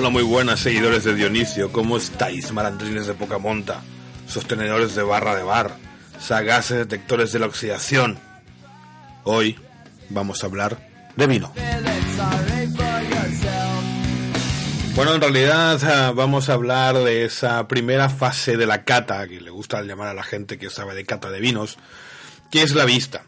Hola, muy buenas seguidores de Dionisio. ¿Cómo estáis, malandrines de poca monta? Sostenedores de barra de bar, sagaces detectores de la oxidación. Hoy vamos a hablar de vino. Bueno, en realidad ah, vamos a hablar de esa primera fase de la cata, que le gusta llamar a la gente que sabe de cata de vinos, que es la vista.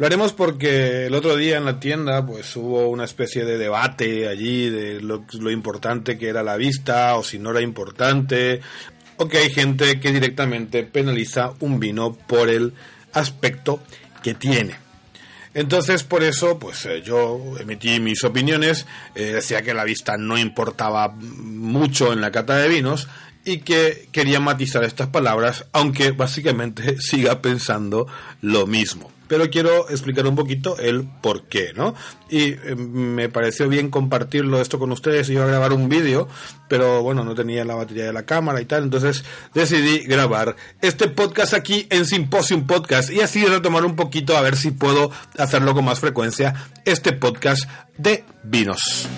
Lo haremos porque el otro día en la tienda pues hubo una especie de debate allí de lo, importante que era la vista o si no era importante o que hay gente que directamente penaliza un vino por el aspecto que tiene. Entonces por eso pues eh, yo emití mis opiniones, eh, decía que la vista no importaba mucho en la cata de vinos y que quería matizar estas palabras aunque básicamente siga pensando lo mismo pero quiero explicar un poquito el por qué, ¿no? Y eh, me pareció bien compartirlo esto con ustedes. Iba a grabar un vídeo, pero bueno, no tenía la batería de la cámara y tal, entonces decidí grabar este podcast aquí en Symposium Podcast y así retomar un poquito a ver si puedo hacerlo con más frecuencia, este podcast de vinos.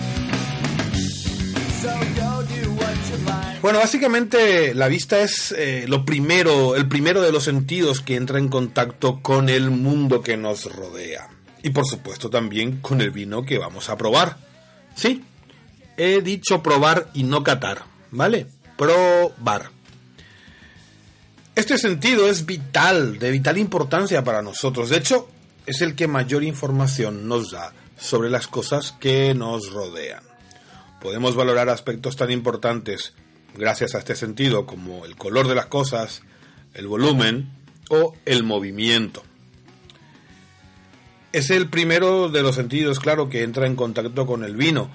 Bueno, básicamente la vista es eh, lo primero, el primero de los sentidos que entra en contacto con el mundo que nos rodea. Y por supuesto también con el vino que vamos a probar. Sí, he dicho probar y no catar, ¿vale? Probar. Este sentido es vital, de vital importancia para nosotros. De hecho, es el que mayor información nos da sobre las cosas que nos rodean. Podemos valorar aspectos tan importantes gracias a este sentido como el color de las cosas, el volumen o el movimiento. Es el primero de los sentidos, claro, que entra en contacto con el vino.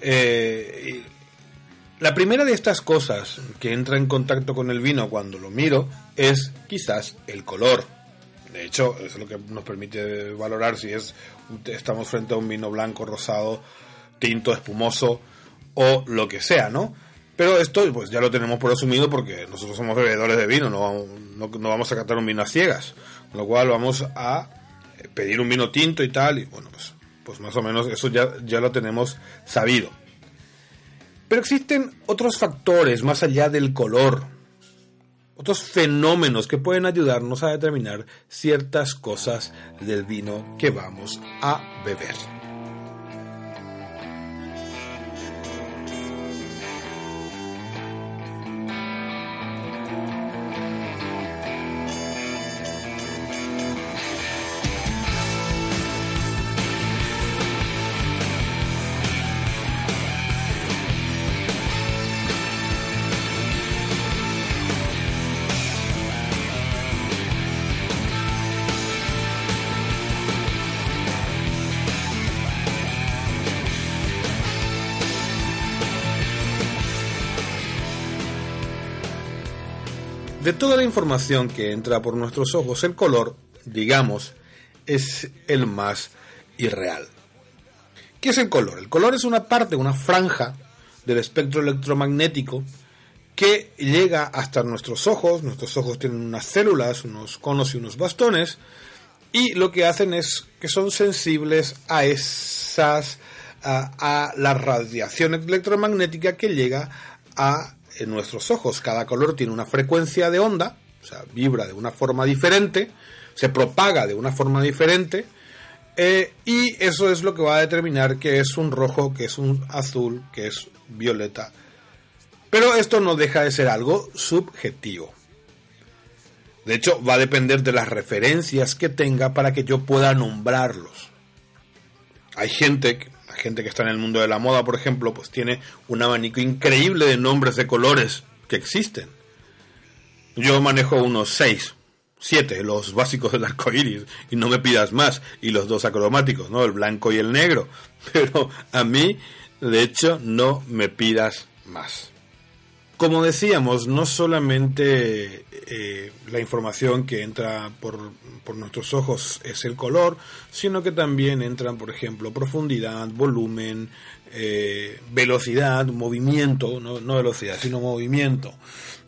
Eh, la primera de estas cosas que entra en contacto con el vino cuando lo miro es quizás el color. De hecho, es lo que nos permite valorar si es estamos frente a un vino blanco, rosado, tinto, espumoso o lo que sea, ¿no? Pero esto pues ya lo tenemos por asumido porque nosotros somos bebedores de vino, no, no, vamos a catar un vino a ciegas. Con lo cual vamos a eh, pedir un vino tinto y tal, y bueno, pues, pues más o menos eso ya, ya lo tenemos sabido. Pero existen otros factores más allá del color, otros fenómenos que pueden ayudarnos a determinar ciertas cosas del vino que vamos a beber. De toda la información que entra por nuestros ojos, el color, digamos, es el más irreal. ¿Qué es el color? El color es una parte, una franja del espectro electromagnético que llega hasta nuestros ojos. Nuestros ojos tienen unas células, unos conos y unos bastones, y lo que hacen es que son sensibles a esas a, a la radiación electromagnética que llega a en nuestros ojos. Cada color tiene una frecuencia de onda, o sea, vibra de una forma diferente, se propaga de una forma diferente, eh, y eso es lo que va a determinar que es un rojo, que es un azul, que es violeta. Pero esto no deja de ser algo subjetivo. De hecho, va a depender de las referencias que tenga para que yo pueda nombrarlos. Hay gente gente que está en el mundo de la moda, por ejemplo, pues tiene un abanico increíble de nombres de colores que existen. Yo manejo unos seis, siete, los básicos del arco iris, y no me pidas más, y los dos acromáticos, ¿no? El blanco y el negro. Pero a mí, de hecho, no me pidas más. Como decíamos, no solamente eh, la información que entra por, por, nuestros ojos es el color, sino que también entran, por ejemplo, profundidad, volumen, eh, velocidad, movimiento, no, velocidad, sino movimiento.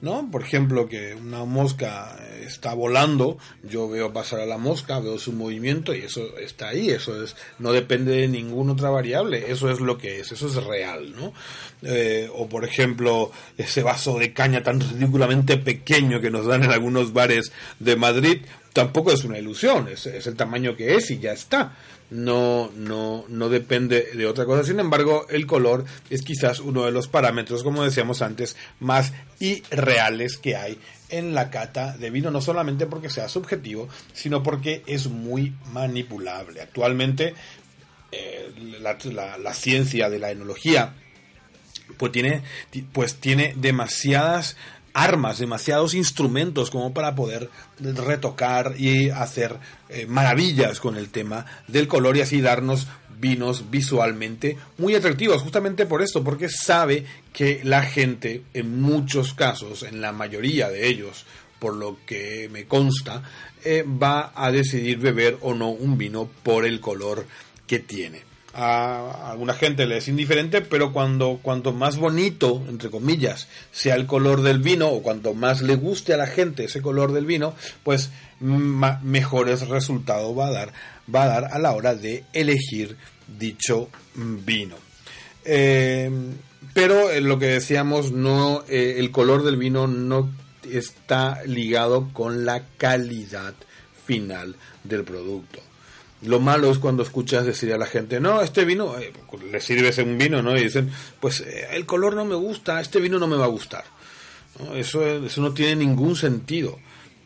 ¿no? Por ejemplo, que una mosca está volando, yo veo pasar a la mosca, veo su movimiento y eso está ahí, eso es, no depende de ninguna otra variable, eso es lo que es, eso es real, ¿no? Eh, o por ejemplo, ese vaso de caña tan ridículamente pequeño que nos dan en algunos bares de Madrid, tampoco es una ilusión, es, el tamaño que es y ya está no, no, no depende de otra cosa. Sin embargo, el color es quizás uno de los parámetros, como decíamos antes, más irreales que hay en la cata de vino, no solamente porque sea subjetivo, sino porque es muy manipulable. Actualmente, eh, la, ciencia de la enología pues tiene, pues tiene demasiadas armas, demasiados instrumentos como para poder retocar y hacer eh, maravillas con el tema del color y así darnos vinos visualmente muy atractivos, justamente por esto, porque sabe que la gente, en muchos casos, en la mayoría de ellos, por lo que me consta, eh, va a decidir beber o no un vino por el color que tiene a alguna gente le es indiferente, pero cuando cuanto más bonito, entre comillas, sea el color del vino o cuanto más le guste a la gente ese color del vino, pues mejores resultados va a dar va a dar a la hora de elegir dicho vino. Eh, pero lo que decíamos, no eh, el color del vino no está ligado con la calidad final del producto. Lo malo es cuando escuchas decir a la gente, no, este vino, eh, le sirves un vino, ¿no? Y dicen, pues eh, el color no me gusta, este vino no me va a gustar. Eso, eso no tiene ningún sentido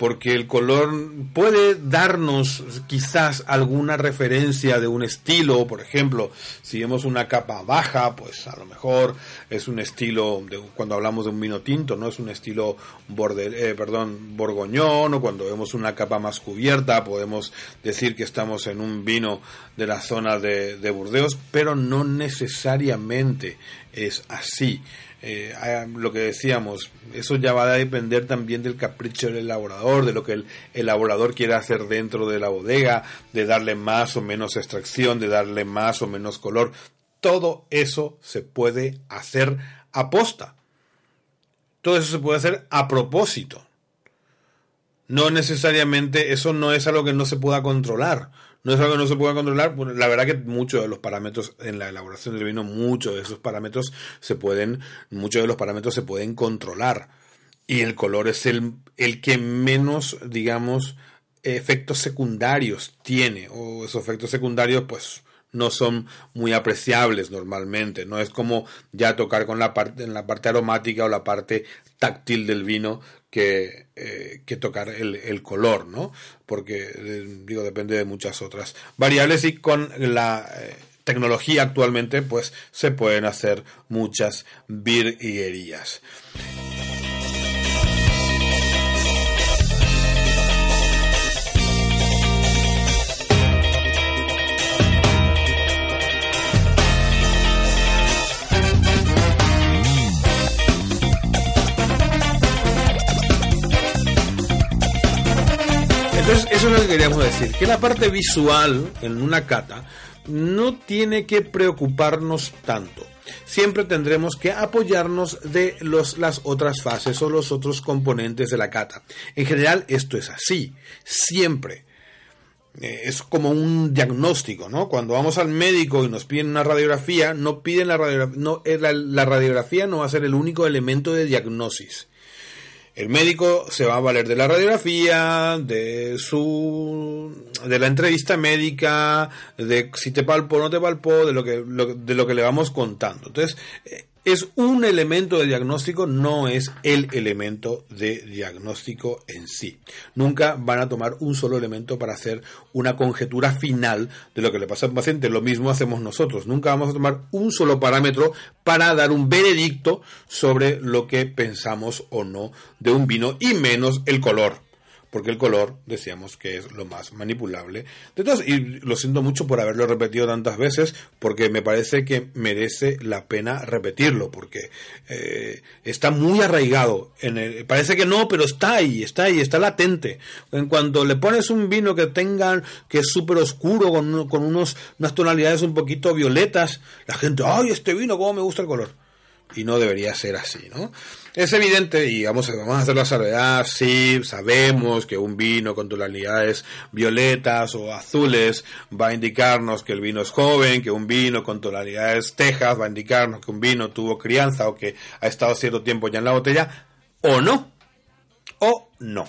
porque el color puede darnos quizás alguna referencia de un estilo, por ejemplo, si vemos una capa baja, pues a lo mejor es un estilo, de, cuando hablamos de un vino tinto, no es un estilo borde, eh, perdón, borgoñón, o cuando vemos una capa más cubierta, podemos decir que estamos en un vino de la zona de, de Burdeos, pero no necesariamente es así. Eh, lo que decíamos, eso ya va a depender también del capricho del elaborador, de lo que el elaborador quiera hacer dentro de la bodega, de darle más o menos extracción, de darle más o menos color. Todo eso se puede hacer a posta. Todo eso se puede hacer a propósito. No necesariamente, eso no es algo que no se pueda controlar no es algo que no se pueda controlar. la verdad que muchos de los parámetros en la elaboración del vino, muchos de esos parámetros se pueden, muchos de los parámetros se pueden controlar. Y el color es el, el que menos, digamos, efectos secundarios tiene. O esos efectos secundarios, pues, no son muy apreciables normalmente. No es como ya tocar con la parte, en la parte aromática o la parte táctil del vino que, eh, que tocar el, el, color, ¿no? Porque, eh, digo, depende de muchas otras variables y con la eh, tecnología actualmente, pues se pueden hacer muchas virguerías. Eso es lo que queríamos decir, que la parte visual en una cata no tiene que preocuparnos tanto. Siempre tendremos que apoyarnos de los, las otras fases o los otros componentes de la cata. En general, esto es así, siempre. Eh, es como un diagnóstico, ¿no? Cuando vamos al médico y nos piden una radiografía, no piden la radiografía, no, eh, la radiografía no va a ser el único elemento de diagnosis el médico se va a valer de la radiografía, de su, de la entrevista médica, de si te palpó o no te palpó, de lo que, de lo que le vamos contando. Entonces, eh, es un elemento de diagnóstico, no es el elemento de diagnóstico en sí. Nunca van a tomar un solo elemento para hacer una conjetura final de lo que le pasa al paciente. Lo mismo hacemos nosotros. Nunca vamos a tomar un solo parámetro para dar un veredicto sobre lo que pensamos o no de un vino y menos el color porque el color decíamos que es lo más manipulable de todos. Y lo siento mucho por haberlo repetido tantas veces, porque me parece que merece la pena repetirlo, porque eh, está muy arraigado. En el, parece que no, pero está ahí, está ahí, está latente. En cuanto le pones un vino que tenga, que es súper oscuro, con, con unos, unas tonalidades un poquito violetas, la gente, ¡ay, este vino, cómo me gusta el color! Y no debería ser así, ¿no? Es evidente, y vamos a, vamos a hacer la salvedad, sí, sabemos que un vino con tonalidades violetas o azules va a indicarnos que el vino es joven, que un vino con tonalidades tejas va a indicarnos que un vino tuvo crianza o que ha estado cierto tiempo ya en la botella, o no, o no.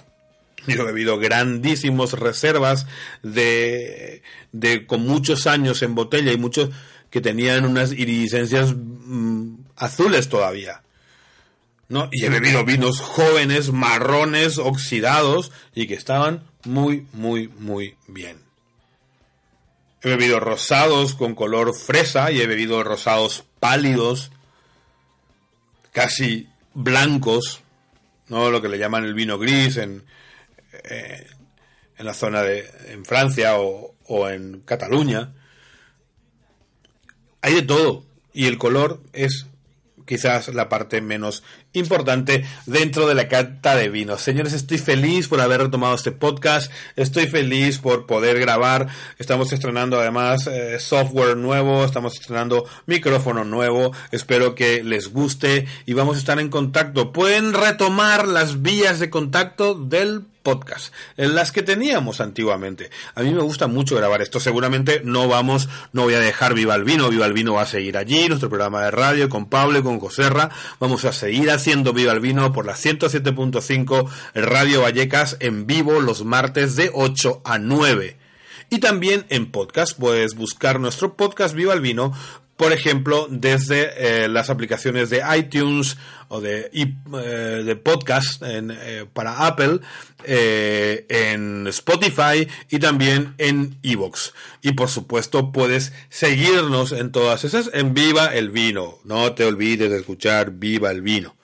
Yo he bebido grandísimos reservas de, de con muchos años en botella y muchos que tenían unas iridiscencias mm, azules todavía. ¿no? Y he bebido vinos jóvenes, marrones, oxidados y que estaban muy, muy, muy bien. He bebido rosados con color fresa y he bebido rosados pálidos, casi blancos, ¿no? Lo que le llaman el vino gris en, eh, en la zona de en Francia o, o en Cataluña. Hay de todo y el color es quizás la parte menos importante dentro de la cata de vinos. Señores, estoy feliz por haber retomado este podcast, estoy feliz por poder grabar, estamos estrenando además eh, software nuevo, estamos estrenando micrófono nuevo, espero que les guste y vamos a estar en contacto. Pueden retomar las vías de contacto del podcast, en las que teníamos antiguamente. A mí me gusta mucho grabar esto. Seguramente no vamos, no voy a dejar Viva el Vino. Viva el Vino va a seguir allí, nuestro programa de radio con Pablo con Joserra. Vamos a seguir haciendo Viva el Vino por la 107.5 Radio Vallecas en vivo los martes de 8 a 9. Y también en podcast, puedes buscar nuestro podcast Viva el Vino por ejemplo, desde eh, las aplicaciones de iTunes o de, eh, de podcast eh, para Apple, en Spotify y también en Evox. Y por supuesto puedes seguirnos en todas esas en Viva el Vino. No te olvides de escuchar Viva el Vino.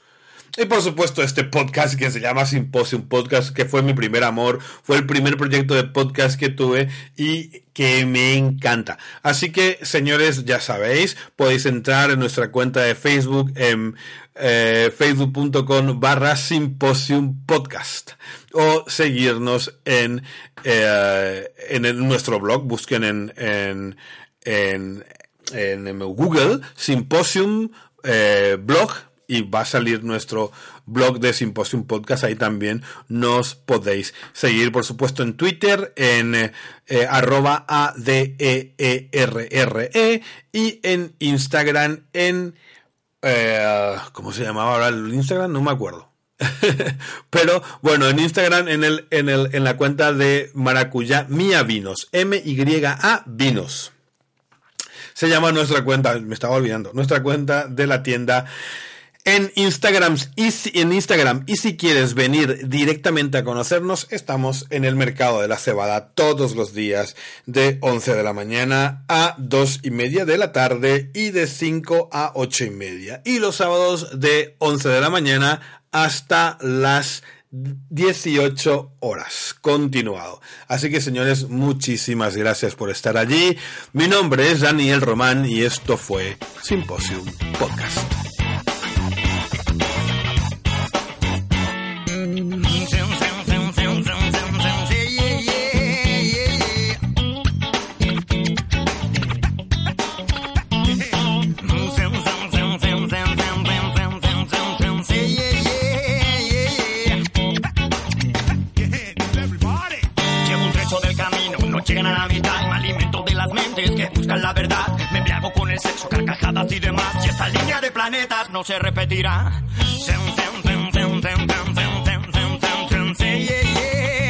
Y por supuesto este podcast que se llama Symposium Podcast, que fue mi primer amor, fue el primer proyecto de podcast que tuve y que me encanta. Así que, señores, ya sabéis, podéis entrar en nuestra cuenta de Facebook en eh, facebook.com barra Symposium Podcast o seguirnos en, eh, en nuestro blog, busquen en, en, en, en Google Symposium eh, Blog y va a salir nuestro blog de Symposium Podcast. Ahí también nos podéis seguir, por supuesto, en Twitter, en eh, arroba A-D-E-E-R-R-E e y en Instagram en... Eh, ¿Cómo se llamaba ahora el Instagram? No me acuerdo. Pero bueno, en Instagram, en, el, en, el, en la cuenta de Maracuyá Mía Vinos, M-Y-A Vinos. Se llama nuestra cuenta, me estaba olvidando, nuestra cuenta de la tienda en Instagram, y si, en Instagram. Y si quieres venir directamente a conocernos, estamos en el mercado de la cebada todos los días de 11 de la mañana a 2 y media de la tarde y de 5 a 8 y media. Y los sábados de 11 de la mañana hasta las 18 horas, continuado. Así que señores, muchísimas gracias por estar allí. Mi nombre es Daniel Román y esto fue Symposium Podcast. planetas no se repetirá. Yeah, yeah.